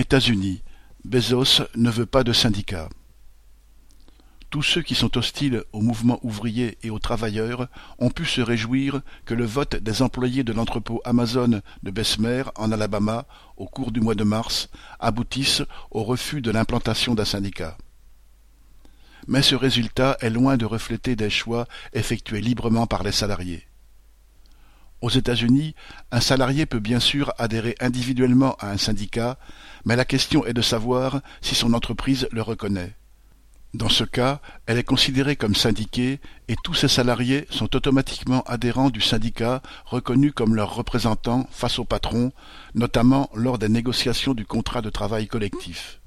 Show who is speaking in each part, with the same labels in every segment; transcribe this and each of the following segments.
Speaker 1: États-Unis, Bezos ne veut pas de syndicats. Tous ceux qui sont hostiles au mouvement ouvrier et aux travailleurs ont pu se réjouir que le vote des employés de l'entrepôt Amazon de Bessemer, en Alabama, au cours du mois de mars, aboutisse au refus de l'implantation d'un syndicat. Mais ce résultat est loin de refléter des choix effectués librement par les salariés. Aux États-Unis, un salarié peut bien sûr adhérer individuellement à un syndicat, mais la question est de savoir si son entreprise le reconnaît. Dans ce cas, elle est considérée comme syndiquée et tous ses salariés sont automatiquement adhérents du syndicat reconnu comme leur représentant face au patron, notamment lors des négociations du contrat de travail collectif.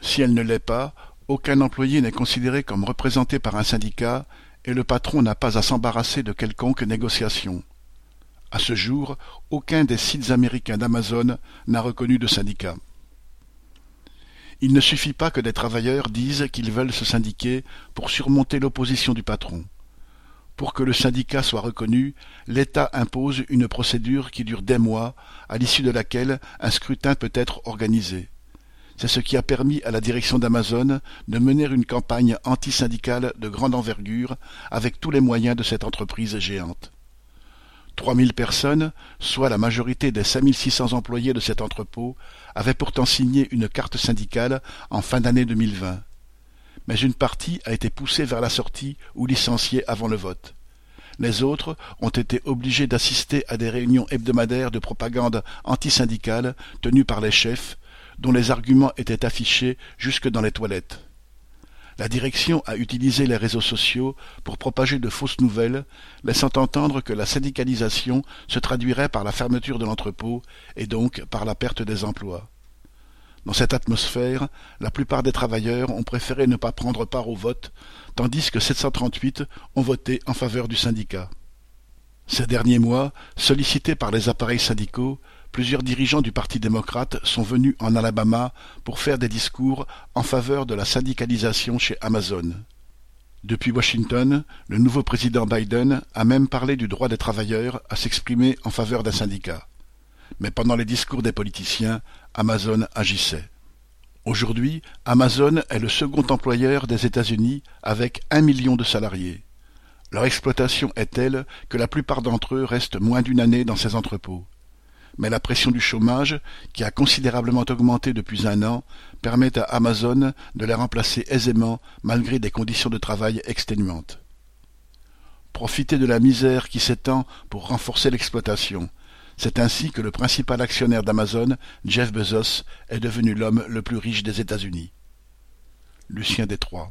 Speaker 1: Si elle ne l'est pas, aucun employé n'est considéré comme représenté par un syndicat et le patron n'a pas à s'embarrasser de quelconque négociation. À ce jour, aucun des sites américains d'Amazon n'a reconnu de syndicat. Il ne suffit pas que des travailleurs disent qu'ils veulent se syndiquer pour surmonter l'opposition du patron. Pour que le syndicat soit reconnu, l'État impose une procédure qui dure des mois, à l'issue de laquelle un scrutin peut être organisé. C'est ce qui a permis à la direction d'Amazon de mener une campagne anti-syndicale de grande envergure avec tous les moyens de cette entreprise géante. Trois mille personnes, soit la majorité des 5600 employés de cet entrepôt, avaient pourtant signé une carte syndicale en fin d'année 2020. Mais une partie a été poussée vers la sortie ou licenciée avant le vote. Les autres ont été obligés d'assister à des réunions hebdomadaires de propagande antisyndicale tenues par les chefs, dont les arguments étaient affichés jusque dans les toilettes. La direction a utilisé les réseaux sociaux pour propager de fausses nouvelles, laissant entendre que la syndicalisation se traduirait par la fermeture de l'entrepôt et donc par la perte des emplois. Dans cette atmosphère, la plupart des travailleurs ont préféré ne pas prendre part au vote, tandis que 738 ont voté en faveur du syndicat. Ces derniers mois, sollicités par les appareils syndicaux, plusieurs dirigeants du Parti démocrate sont venus en Alabama pour faire des discours en faveur de la syndicalisation chez Amazon. Depuis Washington, le nouveau président Biden a même parlé du droit des travailleurs à s'exprimer en faveur d'un syndicat. Mais pendant les discours des politiciens, Amazon agissait. Aujourd'hui, Amazon est le second employeur des États-Unis avec un million de salariés. Leur exploitation est telle que la plupart d'entre eux restent moins d'une année dans ces entrepôts mais la pression du chômage, qui a considérablement augmenté depuis un an, permet à Amazon de les remplacer aisément malgré des conditions de travail exténuantes. Profiter de la misère qui s'étend pour renforcer l'exploitation. C'est ainsi que le principal actionnaire d'Amazon, Jeff Bezos, est devenu l'homme le plus riche des États-Unis. Lucien Détroit